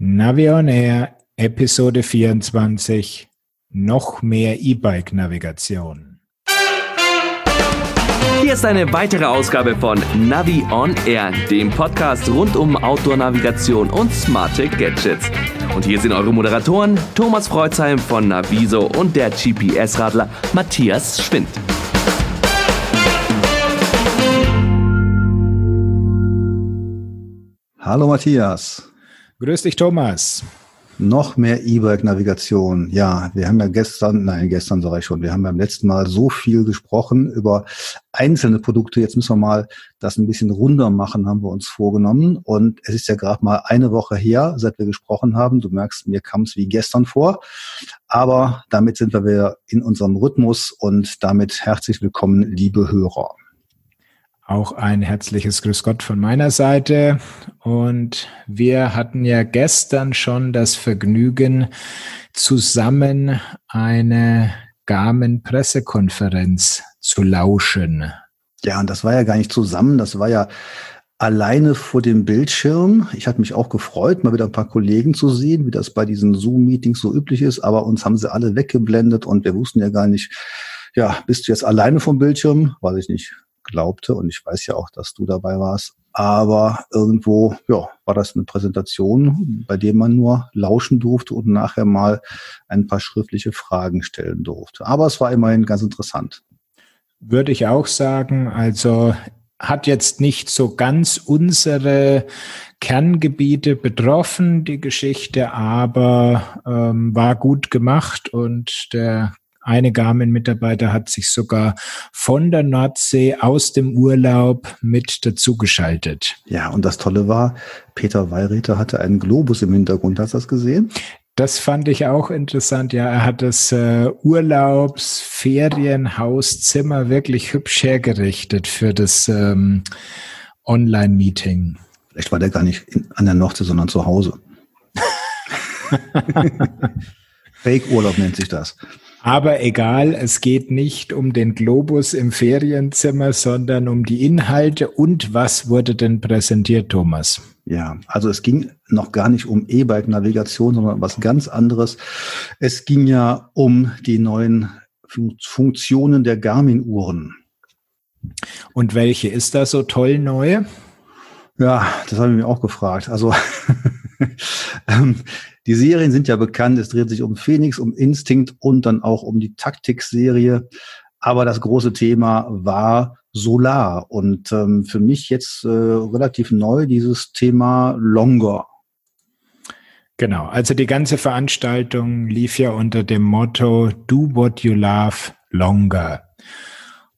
Navi on Air, Episode 24. Noch mehr E-Bike-Navigation. Hier ist eine weitere Ausgabe von Navi on Air, dem Podcast rund um Outdoor-Navigation und smarte Gadgets. Und hier sind eure Moderatoren Thomas Freuzheim von Naviso und der GPS-Radler Matthias Schwind. Hallo Matthias. Grüß dich, Thomas. Noch mehr E-Bike-Navigation. Ja, wir haben ja gestern, nein, gestern sage ich schon, wir haben beim letzten Mal so viel gesprochen über einzelne Produkte. Jetzt müssen wir mal das ein bisschen runder machen, haben wir uns vorgenommen. Und es ist ja gerade mal eine Woche her, seit wir gesprochen haben. Du merkst, mir kam es wie gestern vor. Aber damit sind wir wieder in unserem Rhythmus und damit herzlich willkommen, liebe Hörer. Auch ein herzliches Grüß Gott von meiner Seite. Und wir hatten ja gestern schon das Vergnügen, zusammen eine Garmin-Pressekonferenz zu lauschen. Ja, und das war ja gar nicht zusammen, das war ja alleine vor dem Bildschirm. Ich hatte mich auch gefreut, mal wieder ein paar Kollegen zu sehen, wie das bei diesen Zoom-Meetings so üblich ist, aber uns haben sie alle weggeblendet und wir wussten ja gar nicht, ja, bist du jetzt alleine vom Bildschirm? Weiß ich nicht glaubte. Und ich weiß ja auch, dass du dabei warst. Aber irgendwo, ja, war das eine Präsentation, bei der man nur lauschen durfte und nachher mal ein paar schriftliche Fragen stellen durfte. Aber es war immerhin ganz interessant. Würde ich auch sagen. Also hat jetzt nicht so ganz unsere Kerngebiete betroffen, die Geschichte, aber ähm, war gut gemacht und der eine Garmin-Mitarbeiter hat sich sogar von der Nordsee aus dem Urlaub mit dazugeschaltet. Ja, und das Tolle war, Peter Weilräter hatte einen Globus im Hintergrund. Hast du das gesehen? Das fand ich auch interessant. Ja, er hat das äh, Urlaubsferienhauszimmer wirklich hübsch hergerichtet für das ähm, Online-Meeting. Vielleicht war der gar nicht in, an der Nordsee, sondern zu Hause. Fake-Urlaub nennt sich das. Aber egal, es geht nicht um den Globus im Ferienzimmer, sondern um die Inhalte und was wurde denn präsentiert, Thomas? Ja, also es ging noch gar nicht um E-Bike-Navigation, sondern was ganz anderes. Es ging ja um die neuen Funktionen der Garmin-Uhren. Und welche ist da so toll neue? Ja, das habe ich mir auch gefragt. Also ähm, die Serien sind ja bekannt. Es dreht sich um Phoenix, um Instinct und dann auch um die Taktik-Serie. Aber das große Thema war Solar und ähm, für mich jetzt äh, relativ neu dieses Thema Longer. Genau, also die ganze Veranstaltung lief ja unter dem Motto Do what you love longer.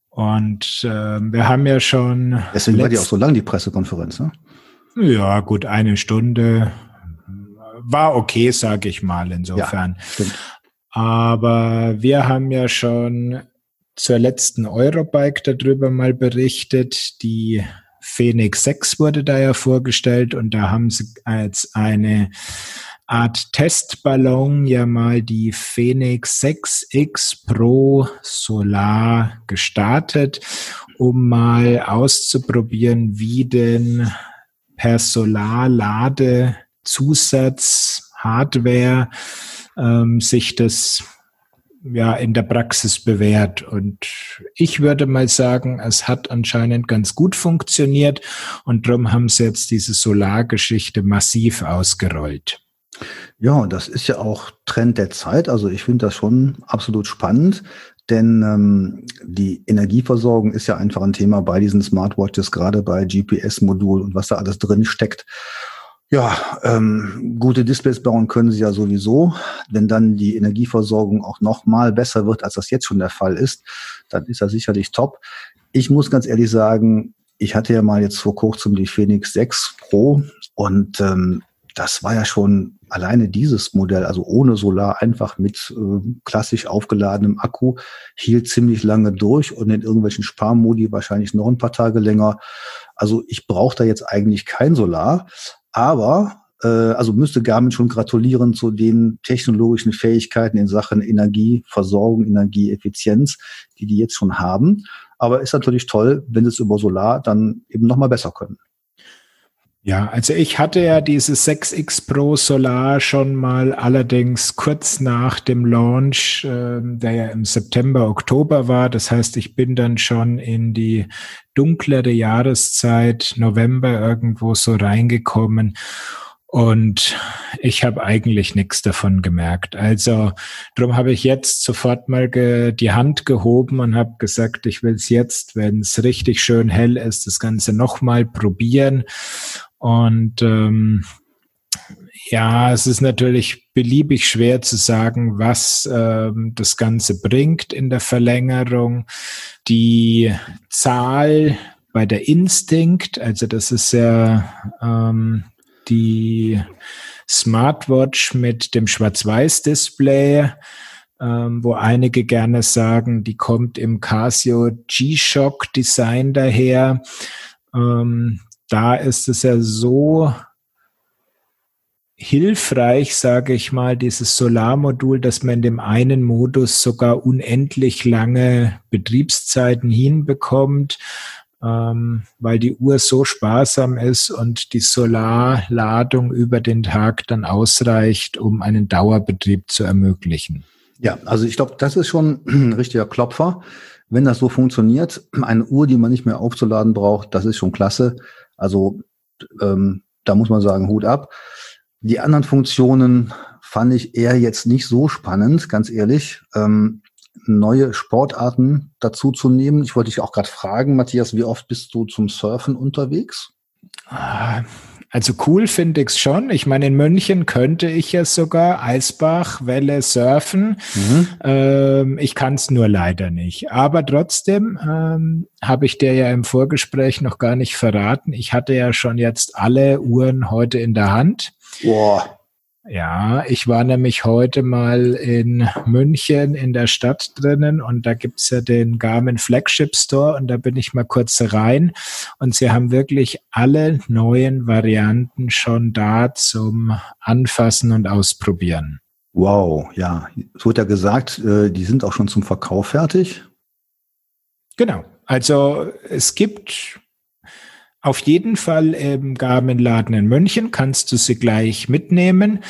Und äh, wir haben ja schon. Deswegen war die auch so lang, die Pressekonferenz, ne? Ja, gut, eine Stunde war okay, sage ich mal insofern. Ja, Aber wir haben ja schon zur letzten Eurobike darüber mal berichtet. Die Phoenix 6 wurde da ja vorgestellt und da haben sie als eine Art Testballon ja mal die Phoenix 6X Pro Solar gestartet, um mal auszuprobieren, wie denn per Solarlade Zusatz, Hardware ähm, sich das ja in der Praxis bewährt. Und ich würde mal sagen, es hat anscheinend ganz gut funktioniert und darum haben sie jetzt diese Solargeschichte massiv ausgerollt. Ja, und das ist ja auch Trend der Zeit. Also ich finde das schon absolut spannend, denn ähm, die Energieversorgung ist ja einfach ein Thema bei diesen Smartwatches, gerade bei GPS-Modul und was da alles drin steckt. Ja, ähm, gute Displays bauen können sie ja sowieso. Wenn dann die Energieversorgung auch noch mal besser wird, als das jetzt schon der Fall ist, dann ist das sicherlich top. Ich muss ganz ehrlich sagen, ich hatte ja mal jetzt vor kurzem die Phoenix 6 Pro und ähm, das war ja schon alleine dieses Modell, also ohne Solar, einfach mit äh, klassisch aufgeladenem Akku, hielt ziemlich lange durch und in irgendwelchen Sparmodi wahrscheinlich noch ein paar Tage länger. Also ich brauche da jetzt eigentlich kein Solar, aber äh, also müsste Garmin schon gratulieren zu den technologischen Fähigkeiten in Sachen Energieversorgung, Energieeffizienz, die die jetzt schon haben. Aber ist natürlich toll, wenn sie es über Solar dann eben nochmal besser können. Ja, also ich hatte ja dieses 6X Pro Solar schon mal allerdings kurz nach dem Launch, äh, der ja im September, Oktober war. Das heißt, ich bin dann schon in die dunklere Jahreszeit, November irgendwo so reingekommen. Und ich habe eigentlich nichts davon gemerkt. Also darum habe ich jetzt sofort mal die Hand gehoben und habe gesagt, ich will es jetzt, wenn es richtig schön hell ist, das Ganze nochmal probieren. Und ähm, ja, es ist natürlich beliebig schwer zu sagen, was ähm, das Ganze bringt in der Verlängerung. Die Zahl bei der Instinct, also das ist ja ähm, die Smartwatch mit dem Schwarz-Weiß-Display, ähm, wo einige gerne sagen, die kommt im Casio G-Shock Design daher. Ähm, da ist es ja so hilfreich, sage ich mal, dieses Solarmodul, dass man in dem einen Modus sogar unendlich lange Betriebszeiten hinbekommt, ähm, weil die Uhr so sparsam ist und die Solarladung über den Tag dann ausreicht, um einen Dauerbetrieb zu ermöglichen. Ja, also ich glaube, das ist schon ein richtiger Klopfer. Wenn das so funktioniert, eine Uhr, die man nicht mehr aufzuladen braucht, das ist schon klasse. Also ähm, da muss man sagen, Hut ab. Die anderen Funktionen fand ich eher jetzt nicht so spannend, ganz ehrlich. Ähm, neue Sportarten dazu zu nehmen. Ich wollte dich auch gerade fragen, Matthias, wie oft bist du zum Surfen unterwegs? Also cool finde ich es schon. Ich meine, in München könnte ich ja sogar Eisbach, Welle surfen. Mhm. Ähm, ich kann es nur leider nicht. Aber trotzdem ähm, habe ich dir ja im Vorgespräch noch gar nicht verraten. Ich hatte ja schon jetzt alle Uhren heute in der Hand. Boah. Ja, ich war nämlich heute mal in München in der Stadt drinnen und da gibt's ja den Garmin Flagship Store und da bin ich mal kurz rein und sie haben wirklich alle neuen Varianten schon da zum Anfassen und Ausprobieren. Wow, ja, es wurde ja gesagt, äh, die sind auch schon zum Verkauf fertig. Genau. Also es gibt auf jeden Fall im Garmin-Laden in München kannst du sie gleich mitnehmen.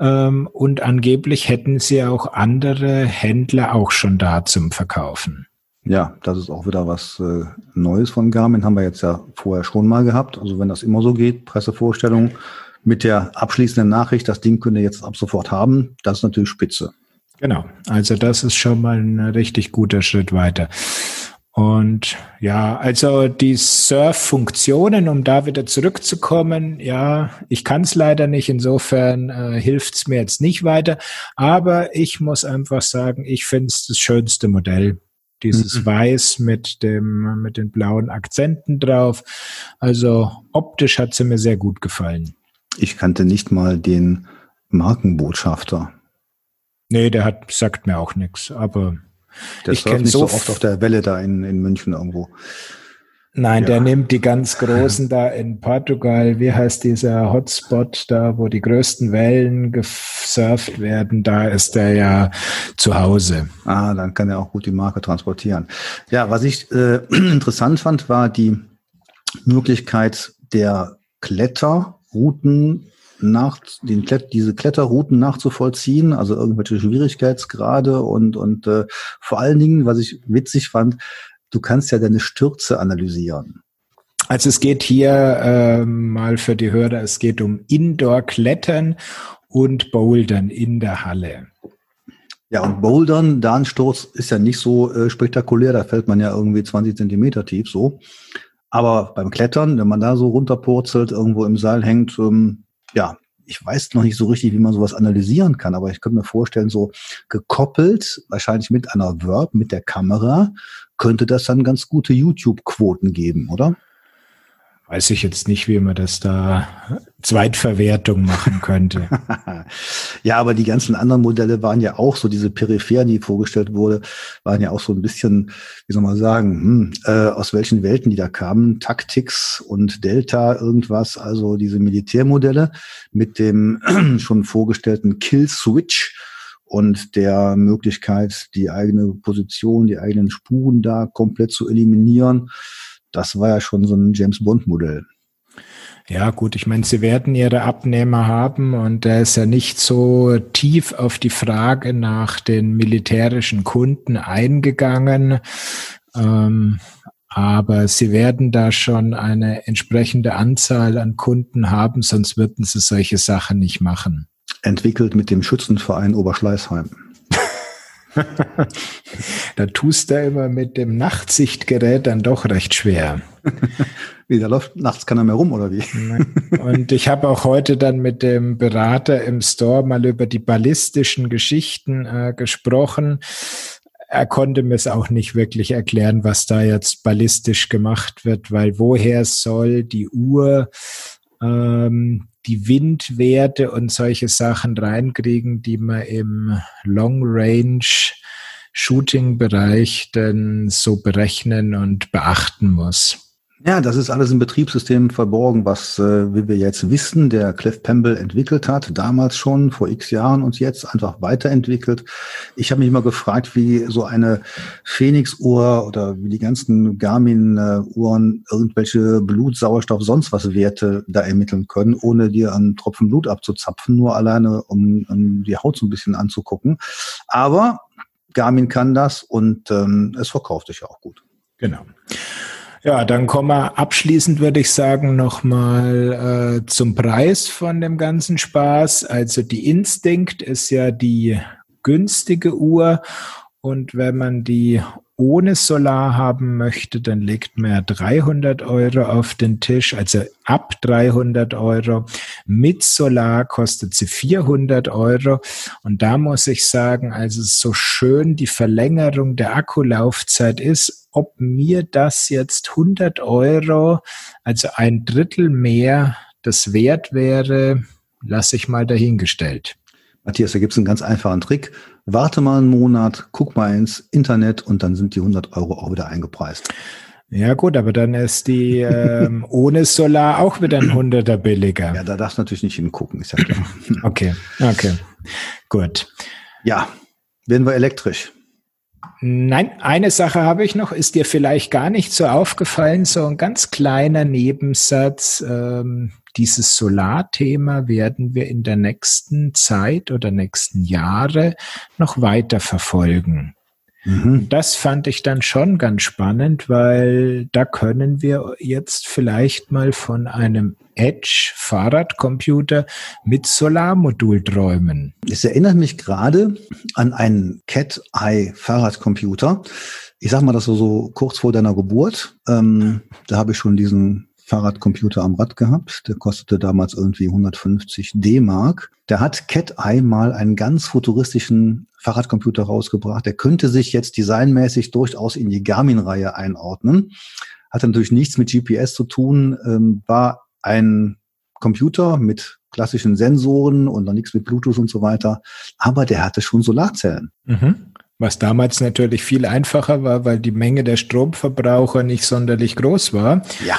Ähm, und angeblich hätten sie auch andere Händler auch schon da zum Verkaufen. Ja, das ist auch wieder was äh, Neues von Garmin. Haben wir jetzt ja vorher schon mal gehabt. Also wenn das immer so geht, Pressevorstellung mit der abschließenden Nachricht, das Ding könnt ihr jetzt ab sofort haben, das ist natürlich spitze. Genau, also das ist schon mal ein richtig guter Schritt weiter. Und ja, also die Surf-Funktionen, um da wieder zurückzukommen, ja, ich kann es leider nicht, insofern äh, hilft es mir jetzt nicht weiter. Aber ich muss einfach sagen, ich finde es das schönste Modell. Dieses mhm. Weiß mit dem, mit den blauen Akzenten drauf. Also optisch hat sie mir sehr gut gefallen. Ich kannte nicht mal den Markenbotschafter. Nee, der hat, sagt mir auch nichts, aber der ich kenne so oft auf der Welle da in, in München irgendwo. Nein, ja. der nimmt die ganz großen da in Portugal. Wie heißt dieser Hotspot da, wo die größten Wellen gesurft werden? Da ist er ja zu Hause. Ah, dann kann er auch gut die Marke transportieren. Ja, was ich äh, interessant fand, war die Möglichkeit der Kletterrouten nach, den Klett, diese Kletterrouten nachzuvollziehen, also irgendwelche Schwierigkeitsgrade und, und äh, vor allen Dingen, was ich witzig fand, du kannst ja deine Stürze analysieren. Also es geht hier äh, mal für die Hörer, es geht um Indoor-Klettern und Bouldern in der Halle. Ja, und Bouldern, da ein Sturz ist ja nicht so äh, spektakulär, da fällt man ja irgendwie 20 Zentimeter tief so. Aber beim Klettern, wenn man da so runterpurzelt, irgendwo im Seil hängt, ähm, ja, ich weiß noch nicht so richtig, wie man sowas analysieren kann, aber ich könnte mir vorstellen, so gekoppelt, wahrscheinlich mit einer Verb, mit der Kamera, könnte das dann ganz gute YouTube-Quoten geben, oder? Weiß ich jetzt nicht, wie man das da Zweitverwertung machen könnte. ja, aber die ganzen anderen Modelle waren ja auch so, diese Peripheren, die vorgestellt wurde, waren ja auch so ein bisschen, wie soll man sagen, hm, äh, aus welchen Welten die da kamen. Tactics und Delta, irgendwas, also diese Militärmodelle mit dem schon vorgestellten Kill Switch und der Möglichkeit, die eigene Position, die eigenen Spuren da komplett zu eliminieren das war ja schon so ein James Bond Modell. Ja, gut, ich meine, sie werden ihre Abnehmer haben und er ist ja nicht so tief auf die Frage nach den militärischen Kunden eingegangen. Ähm, aber sie werden da schon eine entsprechende Anzahl an Kunden haben, sonst würden sie solche Sachen nicht machen. Entwickelt mit dem Schützenverein Oberschleißheim. da tust du immer mit dem Nachtsichtgerät dann doch recht schwer. wie, der läuft nachts keiner mehr rum, oder wie? Und ich habe auch heute dann mit dem Berater im Store mal über die ballistischen Geschichten äh, gesprochen. Er konnte mir es auch nicht wirklich erklären, was da jetzt ballistisch gemacht wird, weil woher soll die Uhr ähm, die Windwerte und solche Sachen reinkriegen, die man im Long Range Shooting Bereich dann so berechnen und beachten muss. Ja, das ist alles im Betriebssystem verborgen, was, äh, wie wir jetzt wissen, der Cliff Pemble entwickelt hat, damals schon, vor x Jahren und jetzt einfach weiterentwickelt. Ich habe mich immer gefragt, wie so eine Phoenix-Uhr oder wie die ganzen Garmin-Uhren irgendwelche Blut, Sauerstoff, sonst was Werte da ermitteln können, ohne dir einen Tropfen Blut abzuzapfen, nur alleine, um, um die Haut so ein bisschen anzugucken. Aber Garmin kann das und ähm, es verkauft sich ja auch gut. Genau. Ja, dann kommen wir abschließend, würde ich sagen, nochmal äh, zum Preis von dem ganzen Spaß. Also die Instinct ist ja die günstige Uhr und wenn man die ohne Solar haben möchte, dann legt man ja 300 Euro auf den Tisch, also ab 300 Euro. Mit Solar kostet sie 400 Euro. Und da muss ich sagen, also so schön die Verlängerung der Akkulaufzeit ist, ob mir das jetzt 100 Euro, also ein Drittel mehr, das wert wäre, lasse ich mal dahingestellt. Matthias, da gibt es einen ganz einfachen Trick. Warte mal einen Monat, guck mal ins Internet und dann sind die 100 Euro auch wieder eingepreist. Ja gut, aber dann ist die ähm, ohne Solar auch wieder ein Hunderter billiger. Ja, da darfst du natürlich nicht hingucken, ist ja klar. okay, okay, gut. Ja, werden wir elektrisch. Nein, eine Sache habe ich noch, ist dir vielleicht gar nicht so aufgefallen, so ein ganz kleiner Nebensatz. Ähm, dieses Solarthema werden wir in der nächsten Zeit oder nächsten Jahre noch weiter verfolgen. Mhm. Das fand ich dann schon ganz spannend, weil da können wir jetzt vielleicht mal von einem Edge-Fahrradcomputer mit Solarmodul träumen. Es erinnert mich gerade an einen Cat-Eye-Fahrradcomputer. Ich sag mal das so, so kurz vor deiner Geburt. Ähm, da habe ich schon diesen Fahrradcomputer am Rad gehabt. Der kostete damals irgendwie 150 D-Mark. Der hat Cat Eye mal einen ganz futuristischen Fahrradcomputer rausgebracht. Der könnte sich jetzt designmäßig durchaus in die Garmin-Reihe einordnen. Hat natürlich nichts mit GPS zu tun, ähm, war ein Computer mit klassischen Sensoren und noch nichts mit Bluetooth und so weiter. Aber der hatte schon Solarzellen. Mhm. Was damals natürlich viel einfacher war, weil die Menge der Stromverbraucher nicht sonderlich groß war. Ja.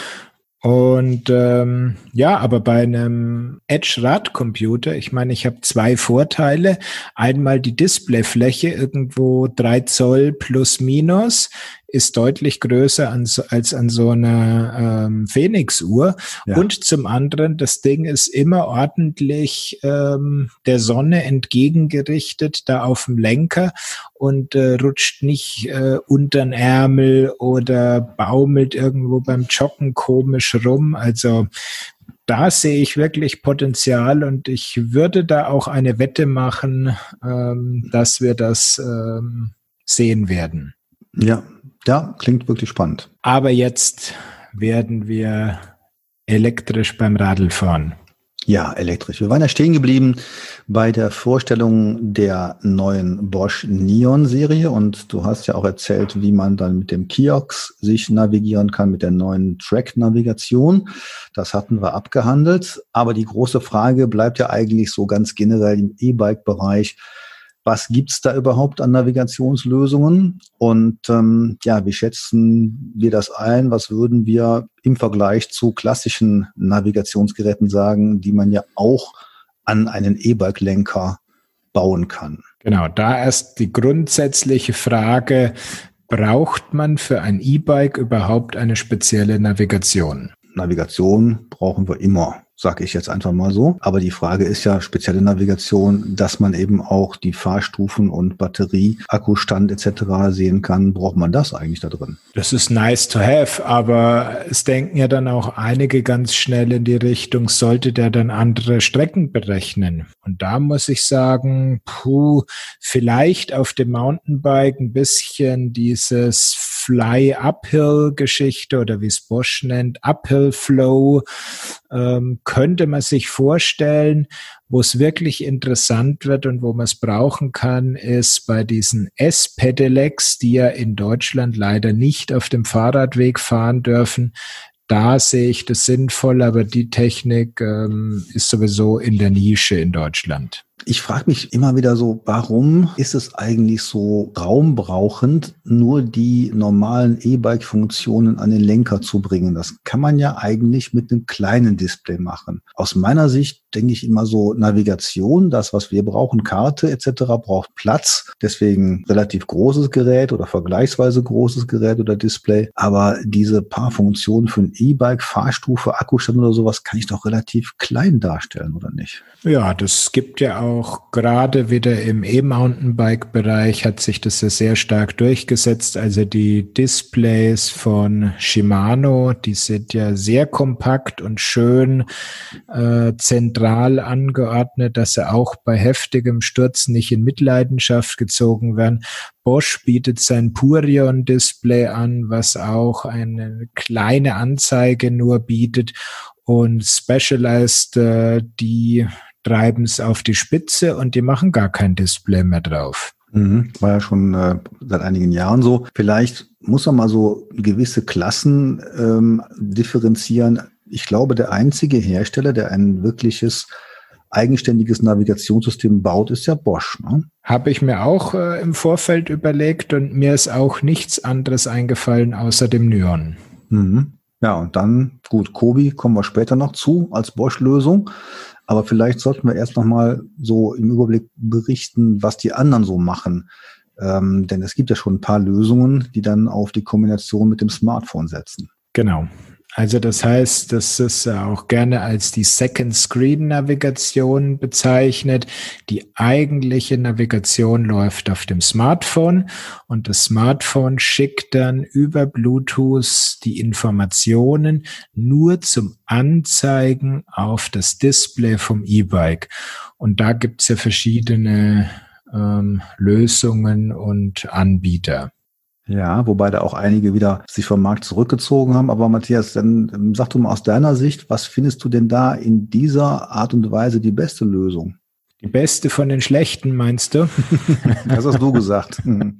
Und ähm, ja, aber bei einem Edge-Radcomputer, ich meine, ich habe zwei Vorteile. Einmal die Displayfläche, irgendwo drei Zoll plus minus ist deutlich größer an, als an so einer ähm, Phoenix-Uhr. Ja. Und zum anderen, das Ding ist immer ordentlich ähm, der Sonne entgegengerichtet, da auf dem Lenker und äh, rutscht nicht äh, unter den Ärmel oder baumelt irgendwo beim Joggen komisch rum. Also da sehe ich wirklich Potenzial und ich würde da auch eine Wette machen, ähm, dass wir das ähm, sehen werden. Ja, ja, klingt wirklich spannend. Aber jetzt werden wir elektrisch beim Radl fahren. Ja, elektrisch. Wir waren ja stehen geblieben bei der Vorstellung der neuen Bosch Neon Serie und du hast ja auch erzählt, wie man dann mit dem Kiox sich navigieren kann mit der neuen Track Navigation. Das hatten wir abgehandelt. Aber die große Frage bleibt ja eigentlich so ganz generell im E-Bike Bereich was gibt's da überhaupt an Navigationslösungen und ähm, ja, wie schätzen wir das ein? Was würden wir im Vergleich zu klassischen Navigationsgeräten sagen, die man ja auch an einen E-Bike-Lenker bauen kann? Genau, da erst die grundsätzliche Frage, braucht man für ein E-Bike überhaupt eine spezielle Navigation? Navigation brauchen wir immer sage ich jetzt einfach mal so. Aber die Frage ist ja spezielle Navigation, dass man eben auch die Fahrstufen und Batterie, Akkustand etc. sehen kann. Braucht man das eigentlich da drin? Das ist nice to have, aber es denken ja dann auch einige ganz schnell in die Richtung, sollte der dann andere Strecken berechnen? Und da muss ich sagen, puh, vielleicht auf dem Mountainbike ein bisschen dieses Fly-Uphill-Geschichte oder wie es Bosch nennt, Uphill-Flow, ähm, könnte man sich vorstellen, wo es wirklich interessant wird und wo man es brauchen kann, ist bei diesen S-Pedelecs, die ja in Deutschland leider nicht auf dem Fahrradweg fahren dürfen. Da sehe ich das sinnvoll, aber die Technik ähm, ist sowieso in der Nische in Deutschland. Ich frage mich immer wieder so, warum ist es eigentlich so raumbrauchend, nur die normalen E-Bike-Funktionen an den Lenker zu bringen? Das kann man ja eigentlich mit einem kleinen Display machen. Aus meiner Sicht denke ich immer so, Navigation, das, was wir brauchen, Karte etc., braucht Platz. Deswegen relativ großes Gerät oder vergleichsweise großes Gerät oder Display. Aber diese paar Funktionen für ein E-Bike, Fahrstufe, Akkustand oder sowas kann ich doch relativ klein darstellen, oder nicht? Ja, das gibt ja auch gerade wieder im E-Mountainbike-Bereich hat sich das ja sehr stark durchgesetzt. Also die Displays von Shimano, die sind ja sehr kompakt und schön äh, zentral angeordnet, dass sie auch bei heftigem Sturz nicht in Mitleidenschaft gezogen werden. Bosch bietet sein Purion-Display an, was auch eine kleine Anzeige nur bietet und Specialized, äh, die treiben es auf die Spitze und die machen gar kein Display mehr drauf. Mhm. War ja schon äh, seit einigen Jahren so. Vielleicht muss man mal so gewisse Klassen ähm, differenzieren. Ich glaube, der einzige Hersteller, der ein wirkliches eigenständiges Navigationssystem baut, ist ja Bosch. Ne? Habe ich mir auch äh, im Vorfeld überlegt und mir ist auch nichts anderes eingefallen außer dem Nyon. Mhm. Ja, und dann, gut, Kobi kommen wir später noch zu als Bosch-Lösung. Aber vielleicht sollten wir erst nochmal so im Überblick berichten, was die anderen so machen. Ähm, denn es gibt ja schon ein paar Lösungen, die dann auf die Kombination mit dem Smartphone setzen. Genau. Also das heißt, das ist auch gerne als die Second Screen Navigation bezeichnet. Die eigentliche Navigation läuft auf dem Smartphone und das Smartphone schickt dann über Bluetooth die Informationen nur zum Anzeigen auf das Display vom E-Bike. Und da gibt es ja verschiedene ähm, Lösungen und Anbieter. Ja, wobei da auch einige wieder sich vom Markt zurückgezogen haben. Aber Matthias, dann sag du mal aus deiner Sicht, was findest du denn da in dieser Art und Weise die beste Lösung? Die beste von den schlechten, meinst du? das hast du gesagt. Mhm.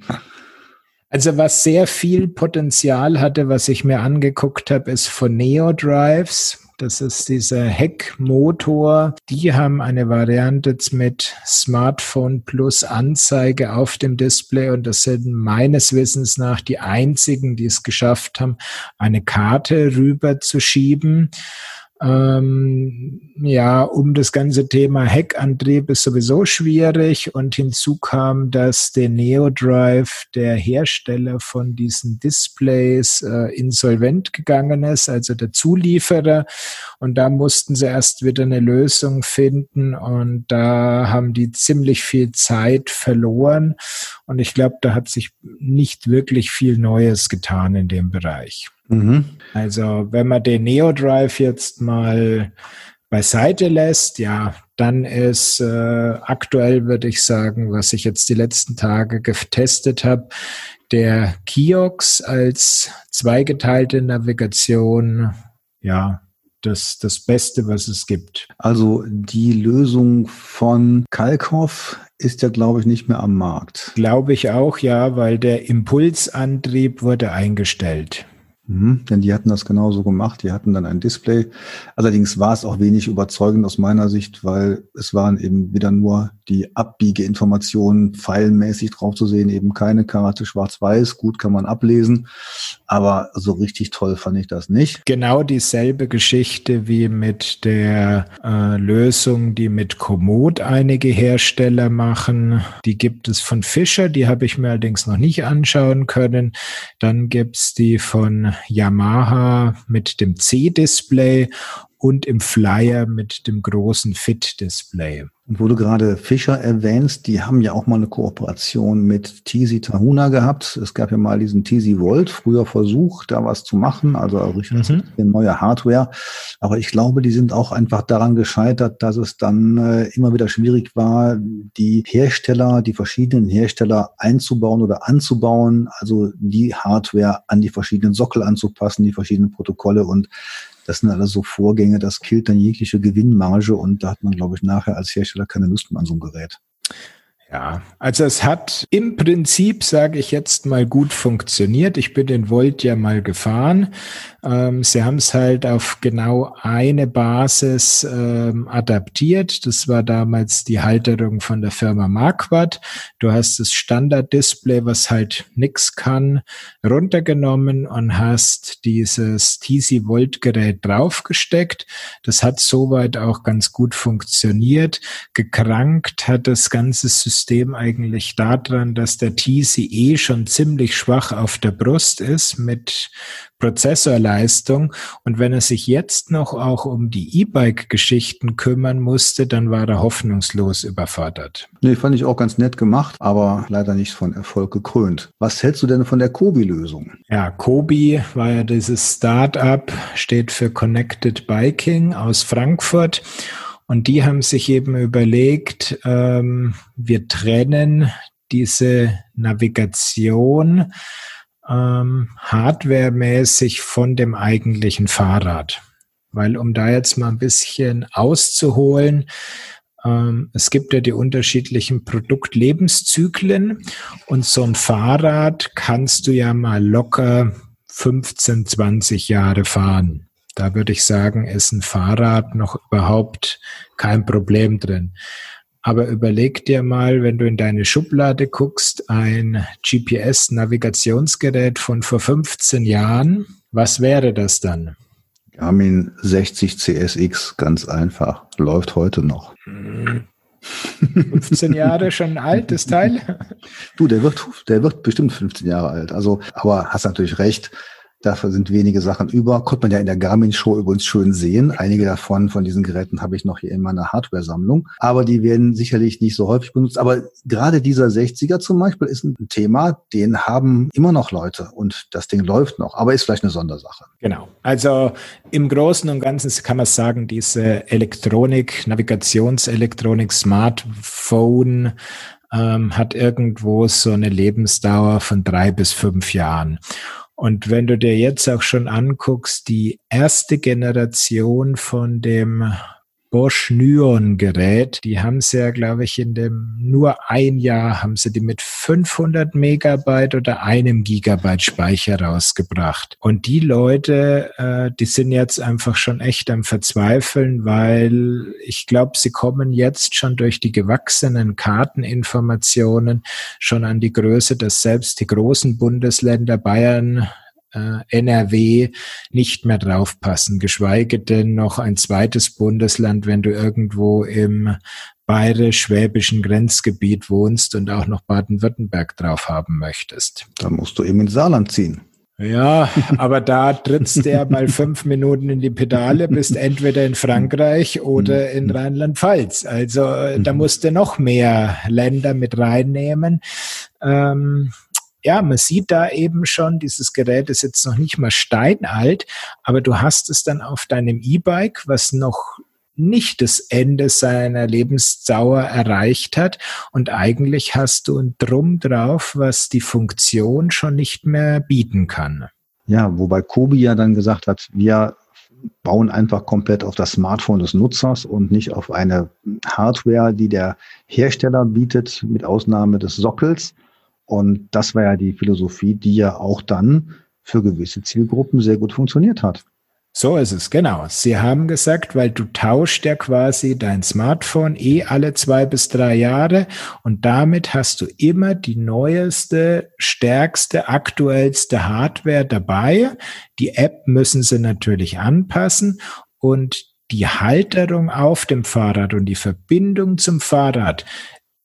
Also was sehr viel Potenzial hatte, was ich mir angeguckt habe, ist von Neo Drives. Das ist dieser Heckmotor. Die haben eine Variante mit Smartphone plus Anzeige auf dem Display und das sind meines Wissens nach die einzigen, die es geschafft haben, eine Karte rüber zu schieben. Ähm, ja, um das ganze Thema Heckantrieb ist sowieso schwierig und hinzu kam, dass der NeoDrive, der Hersteller von diesen Displays, äh, insolvent gegangen ist, also der Zulieferer. Und da mussten sie erst wieder eine Lösung finden und da haben die ziemlich viel Zeit verloren. Und ich glaube, da hat sich nicht wirklich viel Neues getan in dem Bereich. Mhm. Also wenn man den Neo Drive jetzt mal beiseite lässt, ja, dann ist äh, aktuell, würde ich sagen, was ich jetzt die letzten Tage getestet habe, der Kiox als zweigeteilte Navigation, ja, das, das Beste, was es gibt. Also die Lösung von Kalkhoff ist ja, glaube ich, nicht mehr am Markt. Glaube ich auch, ja, weil der Impulsantrieb wurde eingestellt. Mhm, denn die hatten das genauso gemacht. Die hatten dann ein Display. Allerdings war es auch wenig überzeugend aus meiner Sicht, weil es waren eben wieder nur die Abbiegeinformationen pfeilmäßig drauf zu sehen, eben keine Karte schwarz-weiß. Gut kann man ablesen, aber so richtig toll fand ich das nicht. Genau dieselbe Geschichte wie mit der äh, Lösung, die mit Komoot einige Hersteller machen. Die gibt es von Fischer, die habe ich mir allerdings noch nicht anschauen können. Dann gibt's die von Yamaha mit dem C-Display und im Flyer mit dem großen Fit-Display. Und wo du gerade Fischer erwähnst, die haben ja auch mal eine Kooperation mit Tizi Tahuna gehabt. Es gab ja mal diesen Tizi Volt, früher Versuch, da was zu machen, also richtig mhm. neue Hardware. Aber ich glaube, die sind auch einfach daran gescheitert, dass es dann äh, immer wieder schwierig war, die Hersteller, die verschiedenen Hersteller einzubauen oder anzubauen, also die Hardware an die verschiedenen Sockel anzupassen, die verschiedenen Protokolle und das sind alles so Vorgänge, das killt dann jegliche Gewinnmarge und da hat man, glaube ich, nachher als Hersteller keine Lust mehr an so einem Gerät. Ja, also es hat im Prinzip, sage ich jetzt mal, gut funktioniert. Ich bin den Volt ja mal gefahren. Ähm, sie haben es halt auf genau eine Basis ähm, adaptiert. Das war damals die Halterung von der Firma Marquardt. Du hast das Standard-Display, was halt nix kann, runtergenommen und hast dieses TC Volt-Gerät draufgesteckt. Das hat soweit auch ganz gut funktioniert. Gekrankt hat das ganze System System eigentlich daran, dass der TCE schon ziemlich schwach auf der Brust ist mit Prozessorleistung. Und wenn er sich jetzt noch auch um die E-Bike-Geschichten kümmern musste, dann war er hoffnungslos überfordert. Nee, fand ich auch ganz nett gemacht, aber leider nicht von Erfolg gekrönt. Was hältst du denn von der Kobi-Lösung? Ja, Kobi war ja dieses Start-up, steht für Connected Biking aus Frankfurt. Und die haben sich eben überlegt, ähm, wir trennen diese Navigation ähm, hardwaremäßig von dem eigentlichen Fahrrad. Weil um da jetzt mal ein bisschen auszuholen, ähm, es gibt ja die unterschiedlichen Produktlebenszyklen und so ein Fahrrad kannst du ja mal locker 15, 20 Jahre fahren. Da würde ich sagen, ist ein Fahrrad noch überhaupt kein Problem drin. Aber überleg dir mal, wenn du in deine Schublade guckst, ein GPS-Navigationsgerät von vor 15 Jahren, was wäre das dann? Garmin 60 CSX, ganz einfach, läuft heute noch. 15 Jahre schon alt, das Teil? Du, der wird, der wird bestimmt 15 Jahre alt. Also, aber hast natürlich recht. Dafür sind wenige Sachen über. Konnte man ja in der Garmin-Show übrigens schön sehen. Einige davon, von diesen Geräten, habe ich noch hier in meiner Hardware-Sammlung. Aber die werden sicherlich nicht so häufig benutzt. Aber gerade dieser 60er zum Beispiel ist ein Thema, den haben immer noch Leute und das Ding läuft noch, aber ist vielleicht eine Sondersache. Genau. Also im Großen und Ganzen kann man sagen, diese Elektronik, Navigationselektronik, Smartphone, ähm, hat irgendwo so eine Lebensdauer von drei bis fünf Jahren. Und wenn du dir jetzt auch schon anguckst, die erste Generation von dem Bosch Nyon Gerät, die haben sie ja, glaube ich, in dem nur ein Jahr haben sie die mit 500 Megabyte oder einem Gigabyte Speicher rausgebracht. Und die Leute, äh, die sind jetzt einfach schon echt am Verzweifeln, weil ich glaube, sie kommen jetzt schon durch die gewachsenen Karteninformationen schon an die Größe, dass selbst die großen Bundesländer Bayern, äh, NRW nicht mehr draufpassen, geschweige denn noch ein zweites Bundesland, wenn du irgendwo im bayerisch-schwäbischen Grenzgebiet wohnst und auch noch Baden-Württemberg drauf haben möchtest. Da musst du eben ins Saarland ziehen. Ja, aber da trittst du ja mal fünf Minuten in die Pedale, bist entweder in Frankreich oder mhm. in Rheinland-Pfalz. Also äh, da mhm. musst du noch mehr Länder mit reinnehmen. Ähm, ja, man sieht da eben schon, dieses Gerät ist jetzt noch nicht mal steinalt, aber du hast es dann auf deinem E-Bike, was noch nicht das Ende seiner Lebensdauer erreicht hat und eigentlich hast du ein Drum drauf, was die Funktion schon nicht mehr bieten kann. Ja, wobei Kobi ja dann gesagt hat, wir bauen einfach komplett auf das Smartphone des Nutzers und nicht auf eine Hardware, die der Hersteller bietet, mit Ausnahme des Sockels. Und das war ja die Philosophie, die ja auch dann für gewisse Zielgruppen sehr gut funktioniert hat. So ist es, genau. Sie haben gesagt, weil du tauscht ja quasi dein Smartphone eh alle zwei bis drei Jahre und damit hast du immer die neueste, stärkste, aktuellste Hardware dabei. Die App müssen sie natürlich anpassen und die Halterung auf dem Fahrrad und die Verbindung zum Fahrrad,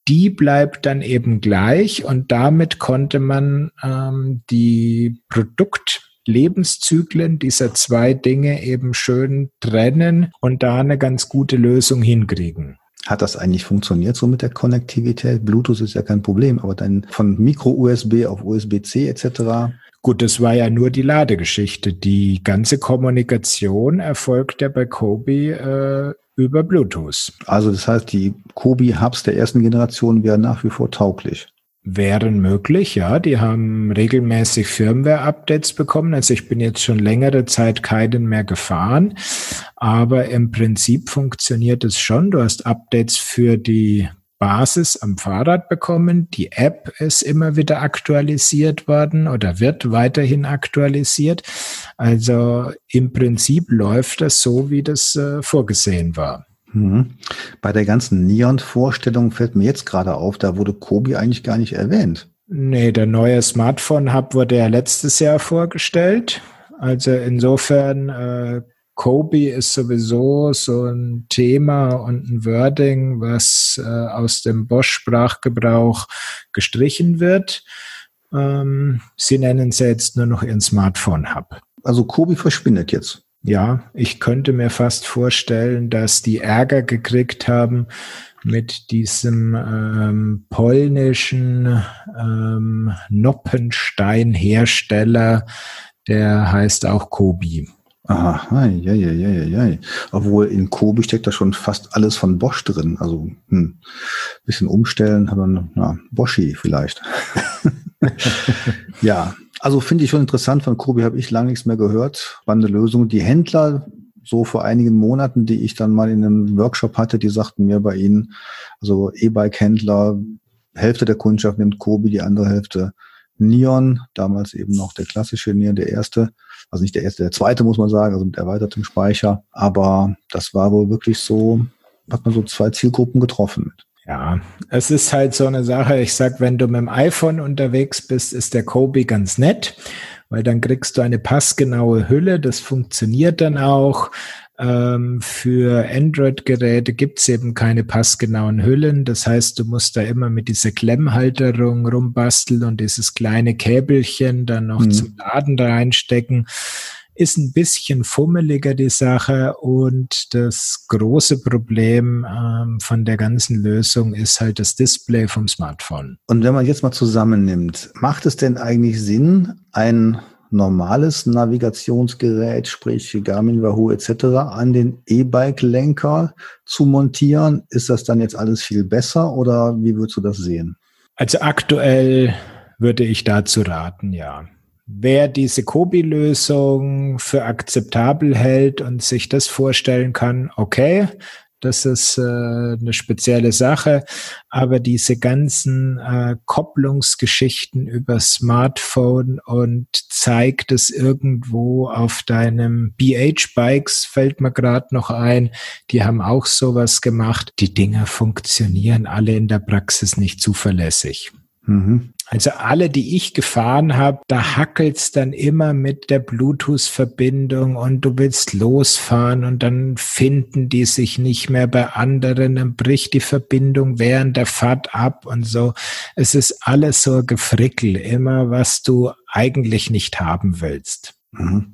die bleibt dann eben gleich und damit konnte man ähm, die Produkt Lebenszyklen dieser zwei Dinge eben schön trennen und da eine ganz gute Lösung hinkriegen. Hat das eigentlich funktioniert so mit der Konnektivität? Bluetooth ist ja kein Problem, aber dann von Micro-USB auf USB-C etc. Gut, das war ja nur die Ladegeschichte. Die ganze Kommunikation erfolgt ja bei Kobi äh, über Bluetooth. Also das heißt, die Kobi-Hubs der ersten Generation wären nach wie vor tauglich wären möglich, ja. Die haben regelmäßig Firmware-Updates bekommen. Also ich bin jetzt schon längere Zeit keinen mehr gefahren, aber im Prinzip funktioniert es schon. Du hast Updates für die Basis am Fahrrad bekommen. Die App ist immer wieder aktualisiert worden oder wird weiterhin aktualisiert. Also im Prinzip läuft das so, wie das äh, vorgesehen war. Mhm. Bei der ganzen Neon-Vorstellung fällt mir jetzt gerade auf, da wurde Kobi eigentlich gar nicht erwähnt. Nee, der neue Smartphone-Hub wurde ja letztes Jahr vorgestellt. Also insofern, äh, Kobi ist sowieso so ein Thema und ein Wording, was äh, aus dem Bosch-Sprachgebrauch gestrichen wird. Ähm, sie nennen es jetzt nur noch ihren Smartphone-Hub. Also Kobi verschwindet jetzt. Ja, ich könnte mir fast vorstellen, dass die Ärger gekriegt haben mit diesem ähm, polnischen ähm, Noppenstein-Hersteller, der heißt auch Kobi. Aha, ja, ja, ja, ja, ja. Obwohl in Kobi steckt da schon fast alles von Bosch drin. Also hm, bisschen umstellen, man, na, Boschi vielleicht. ja, also finde ich schon interessant. Von Kobi habe ich lange nichts mehr gehört. Spannende Lösung. Die Händler, so vor einigen Monaten, die ich dann mal in einem Workshop hatte, die sagten mir bei ihnen, also E-Bike-Händler, Hälfte der Kundschaft nimmt Kobi, die andere Hälfte Neon, damals eben noch der klassische Neon, der erste, also nicht der erste, der zweite muss man sagen, also mit erweitertem Speicher. Aber das war wohl wirklich so, hat man so zwei Zielgruppen getroffen mit. Ja, es ist halt so eine Sache. Ich sag, wenn du mit dem iPhone unterwegs bist, ist der Kobe ganz nett, weil dann kriegst du eine passgenaue Hülle. Das funktioniert dann auch. Ähm, für Android-Geräte gibt's eben keine passgenauen Hüllen. Das heißt, du musst da immer mit dieser Klemmhalterung rumbasteln und dieses kleine Käbelchen dann noch mhm. zum Laden reinstecken ist ein bisschen fummeliger die Sache und das große Problem ähm, von der ganzen Lösung ist halt das Display vom Smartphone. Und wenn man jetzt mal zusammennimmt, macht es denn eigentlich Sinn, ein normales Navigationsgerät, sprich Garmin, Wahoo etc. an den E-Bike-Lenker zu montieren? Ist das dann jetzt alles viel besser oder wie würdest du das sehen? Also aktuell würde ich dazu raten, ja. Wer diese Kobi-Lösung für akzeptabel hält und sich das vorstellen kann, okay, das ist äh, eine spezielle Sache. Aber diese ganzen äh, Kopplungsgeschichten über Smartphone und zeigt es irgendwo auf deinem BH-Bikes, fällt mir gerade noch ein. Die haben auch sowas gemacht. Die Dinger funktionieren alle in der Praxis nicht zuverlässig. Mhm. Also alle, die ich gefahren habe, da hackelt's dann immer mit der Bluetooth-Verbindung und du willst losfahren und dann finden die sich nicht mehr bei anderen, dann bricht die Verbindung während der Fahrt ab und so. Es ist alles so Gefrickel, immer was du eigentlich nicht haben willst. Mhm.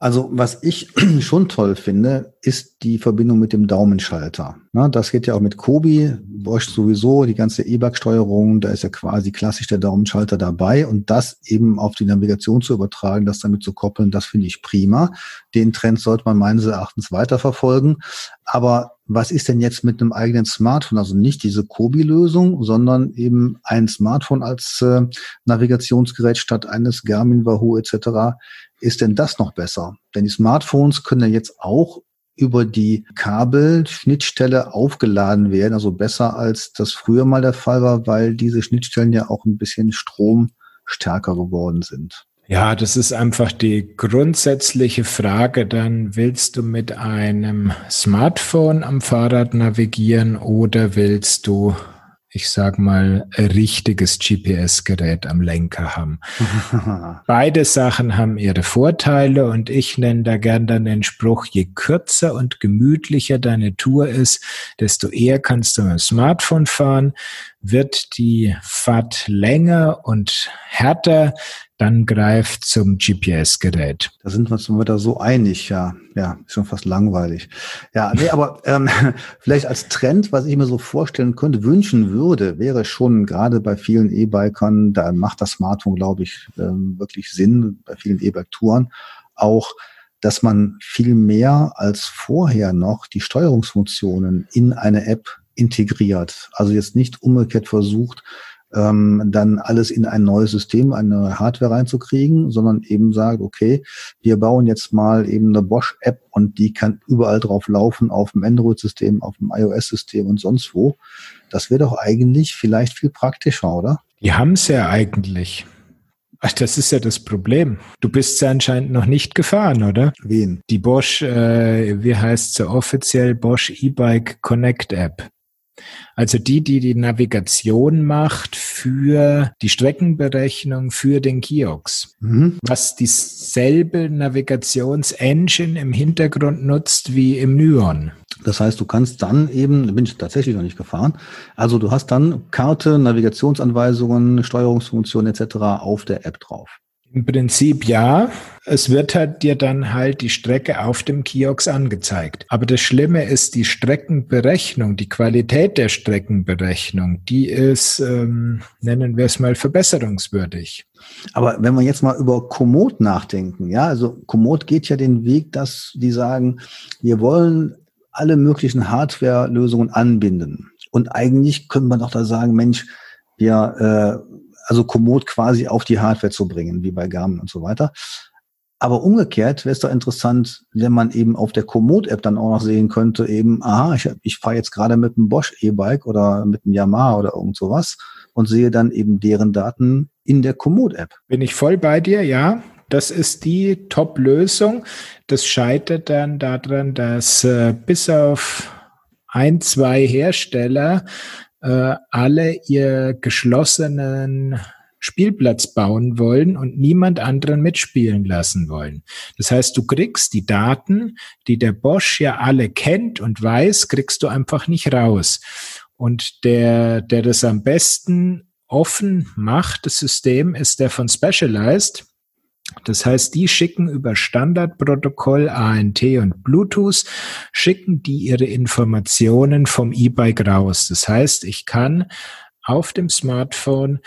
Also was ich schon toll finde, ist die Verbindung mit dem Daumenschalter. das geht ja auch mit Kobi, Bosch sowieso, die ganze E-Bike-Steuerung, da ist ja quasi klassisch der Daumenschalter dabei und das eben auf die Navigation zu übertragen, das damit zu koppeln, das finde ich prima. Den Trend sollte man meines Erachtens weiterverfolgen. Aber was ist denn jetzt mit einem eigenen Smartphone? Also nicht diese Kobi-Lösung, sondern eben ein Smartphone als äh, Navigationsgerät statt eines Garmin, Wahoo etc ist denn das noch besser? Denn die Smartphones können ja jetzt auch über die Kabelschnittstelle aufgeladen werden, also besser als das früher mal der Fall war, weil diese Schnittstellen ja auch ein bisschen stromstärker geworden sind. Ja, das ist einfach die grundsätzliche Frage. Dann willst du mit einem Smartphone am Fahrrad navigieren oder willst du ich sag mal, richtiges GPS-Gerät am Lenker haben. Beide Sachen haben ihre Vorteile und ich nenne da gern dann den Spruch, je kürzer und gemütlicher deine Tour ist, desto eher kannst du mit dem Smartphone fahren. Wird die Fahrt länger und härter, dann greift zum GPS-Gerät. Da sind wir uns wieder so einig, ja. Ja, ist schon fast langweilig. Ja, nee, aber ähm, vielleicht als Trend, was ich mir so vorstellen könnte, wünschen würde, wäre schon gerade bei vielen E-Bikern, da macht das Smartphone, glaube ich, ähm, wirklich Sinn, bei vielen E-Bike-Touren auch dass man viel mehr als vorher noch die Steuerungsfunktionen in eine App integriert. Also jetzt nicht umgekehrt versucht, ähm, dann alles in ein neues System, eine Hardware reinzukriegen, sondern eben sagt, okay, wir bauen jetzt mal eben eine Bosch-App und die kann überall drauf laufen, auf dem Android-System, auf dem iOS-System und sonst wo. Das wäre doch eigentlich vielleicht viel praktischer, oder? Die haben es ja eigentlich. Ach, das ist ja das Problem. Du bist ja anscheinend noch nicht gefahren, oder? Wen? Die Bosch, äh, wie heißt sie offiziell, Bosch E-Bike Connect App. Also die, die die Navigation macht für die Streckenberechnung für den Kiox. Mhm. Was dieselbe Navigationsengine im Hintergrund nutzt wie im Nyon. Das heißt, du kannst dann eben, da bin ich tatsächlich noch nicht gefahren, also du hast dann Karte, Navigationsanweisungen, Steuerungsfunktionen etc. auf der App drauf. Im Prinzip ja. Es wird halt dir dann halt die Strecke auf dem Kiosk angezeigt. Aber das Schlimme ist, die Streckenberechnung, die Qualität der Streckenberechnung, die ist, ähm, nennen wir es mal, verbesserungswürdig. Aber wenn wir jetzt mal über Komoot nachdenken, ja, also Komoot geht ja den Weg, dass die sagen, wir wollen alle möglichen Hardware-Lösungen anbinden. Und eigentlich könnte man doch da sagen, Mensch, wir äh, also Komoot quasi auf die Hardware zu bringen, wie bei Garmin und so weiter. Aber umgekehrt wäre es doch interessant, wenn man eben auf der Komoot-App dann auch noch sehen könnte, eben, aha, ich, ich fahre jetzt gerade mit einem Bosch E-Bike oder mit einem Yamaha oder irgend sowas und sehe dann eben deren Daten in der Komoot-App. Bin ich voll bei dir, ja. Das ist die Top-Lösung. Das scheitert dann daran, dass äh, bis auf ein, zwei Hersteller äh, alle ihr geschlossenen Spielplatz bauen wollen und niemand anderen mitspielen lassen wollen. Das heißt, du kriegst die Daten, die der Bosch ja alle kennt und weiß, kriegst du einfach nicht raus. Und der, der das am besten offen macht, das System, ist der von Specialized. Das heißt, die schicken über Standardprotokoll ANT und Bluetooth, schicken die ihre Informationen vom E-Bike raus. Das heißt, ich kann auf dem Smartphone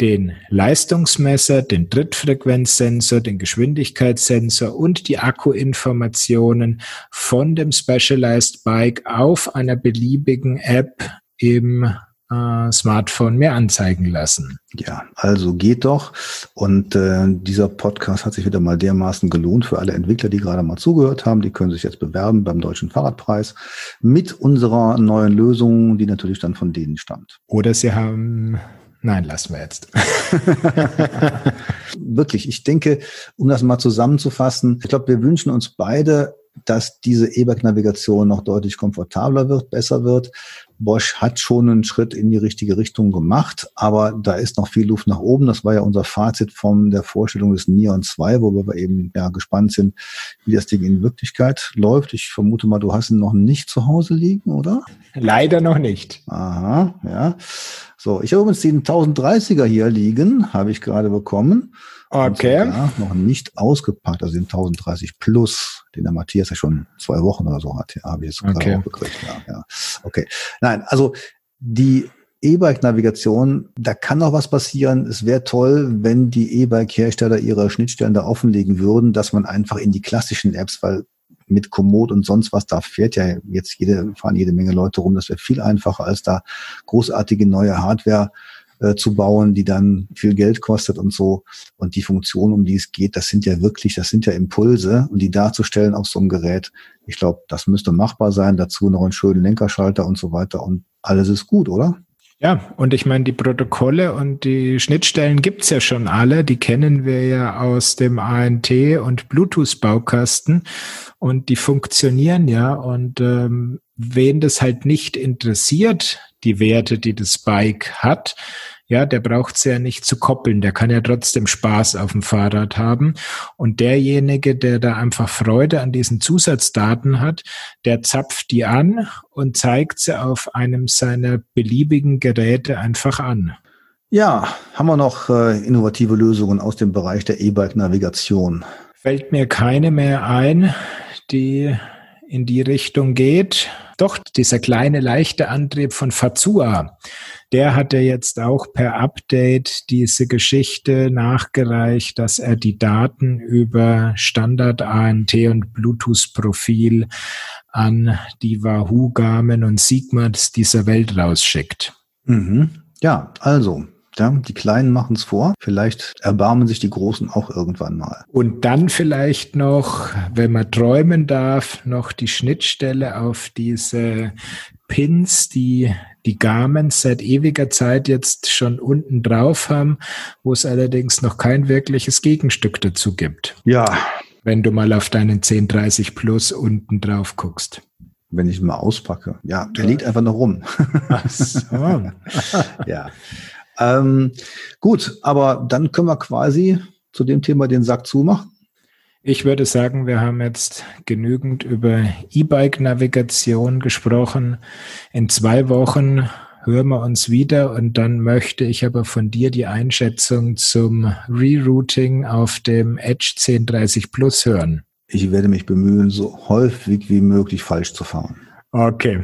den Leistungsmesser, den Trittfrequenzsensor, den Geschwindigkeitssensor und die Akkuinformationen von dem Specialized Bike auf einer beliebigen App im äh, Smartphone mehr anzeigen lassen. Ja, also geht doch. Und äh, dieser Podcast hat sich wieder mal dermaßen gelohnt für alle Entwickler, die gerade mal zugehört haben. Die können sich jetzt bewerben beim Deutschen Fahrradpreis mit unserer neuen Lösung, die natürlich dann von denen stammt. Oder sie haben Nein, lassen wir jetzt. Wirklich, ich denke, um das mal zusammenzufassen, ich glaube, wir wünschen uns beide, dass diese E-Bike-Navigation noch deutlich komfortabler wird, besser wird. Bosch hat schon einen Schritt in die richtige Richtung gemacht, aber da ist noch viel Luft nach oben. Das war ja unser Fazit von der Vorstellung des Neon 2, wo wir eben ja gespannt sind, wie das Ding in Wirklichkeit läuft. Ich vermute mal, du hast ihn noch nicht zu Hause liegen, oder? Leider noch nicht. Aha, ja. So, ich habe übrigens den 1030er hier liegen, habe ich gerade bekommen. Okay. noch nicht ausgepackt, also den 1030 Plus, den der Matthias ja schon zwei Wochen oder so hat. Ja, habe ich jetzt okay. gerade auch gekriegt. Ja, ja. Okay. Nein, also die E-Bike-Navigation, da kann noch was passieren. Es wäre toll, wenn die E-Bike-Hersteller ihre Schnittstellen da offenlegen würden, dass man einfach in die klassischen Apps, weil mit Komoot und sonst was, da fährt ja jetzt jede, fahren jede Menge Leute rum. Das wäre viel einfacher, als da großartige neue Hardware äh, zu bauen, die dann viel Geld kostet und so. Und die Funktion, um die es geht, das sind ja wirklich, das sind ja Impulse und die darzustellen auf so einem Gerät. Ich glaube, das müsste machbar sein. Dazu noch einen schönen Lenkerschalter und so weiter und alles ist gut, oder? Ja, und ich meine, die Protokolle und die Schnittstellen gibt's ja schon alle. Die kennen wir ja aus dem ANT und Bluetooth-Baukasten und die funktionieren ja. Und ähm, wen das halt nicht interessiert, die Werte, die das Bike hat, Ja, der braucht es ja nicht zu koppeln. Der kann ja trotzdem Spaß auf dem Fahrrad haben. Und derjenige, der da einfach Freude an diesen Zusatzdaten hat, der zapft die an und zeigt sie auf einem seiner beliebigen Geräte einfach an. Ja, haben wir noch äh, innovative Lösungen aus dem Bereich der E-Bike-Navigation? Fällt mir keine mehr ein, die in die Richtung geht. Doch, dieser kleine leichte Antrieb von Fazua, der hat ja jetzt auch per Update diese Geschichte nachgereicht, dass er die Daten über Standard ANT und Bluetooth-Profil an die Wahoo, Garmin und Sigmas dieser Welt rausschickt. Mhm. Ja, also ja, die Kleinen machen es vor. Vielleicht erbarmen sich die Großen auch irgendwann mal. Und dann vielleicht noch, wenn man träumen darf, noch die Schnittstelle auf diese Pins, die die Garments seit ewiger Zeit jetzt schon unten drauf haben, wo es allerdings noch kein wirkliches Gegenstück dazu gibt. Ja. Wenn du mal auf deinen 1030 Plus unten drauf guckst wenn ich ihn mal auspacke. Ja, der liegt einfach noch rum. Ach so. ja. Ähm, gut, aber dann können wir quasi zu dem Thema den Sack zumachen. Ich würde sagen, wir haben jetzt genügend über E-Bike-Navigation gesprochen. In zwei Wochen hören wir uns wieder und dann möchte ich aber von dir die Einschätzung zum Rerouting auf dem Edge 1030 Plus hören. Ich werde mich bemühen, so häufig wie möglich falsch zu fahren. Okay.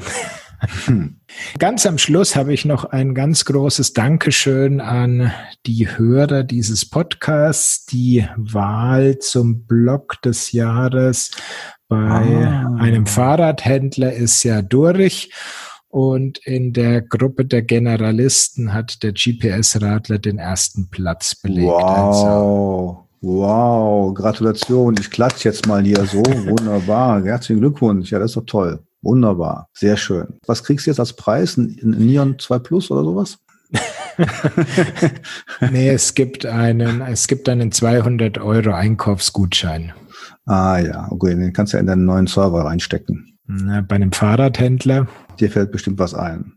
Ganz am Schluss habe ich noch ein ganz großes Dankeschön an die Hörer dieses Podcasts. Die Wahl zum Blog des Jahres bei ah. einem Fahrradhändler ist ja durch. Und in der Gruppe der Generalisten hat der GPS-Radler den ersten Platz belegt. Wow. Also. Wow, Gratulation. Ich klatsche jetzt mal hier so. Wunderbar. Herzlichen Glückwunsch. Ja, das ist doch toll. Wunderbar, sehr schön. Was kriegst du jetzt als Preis? Ein Neon 2 Plus oder sowas? nee, es gibt einen, es gibt einen 200 Euro Einkaufsgutschein. Ah ja, okay, den kannst du in deinen neuen Server reinstecken. Na, bei einem Fahrradhändler. Dir fällt bestimmt was ein.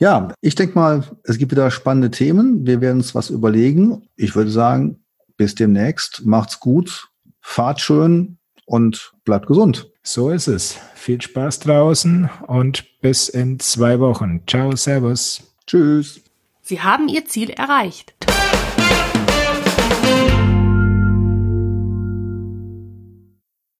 Ja, ich denke mal, es gibt wieder spannende Themen. Wir werden uns was überlegen. Ich würde sagen, bis demnächst. Macht's gut, fahrt schön und bleibt gesund. So ist es. Viel Spaß draußen und bis in zwei Wochen. Ciao, Servus. Tschüss. Sie haben Ihr Ziel erreicht.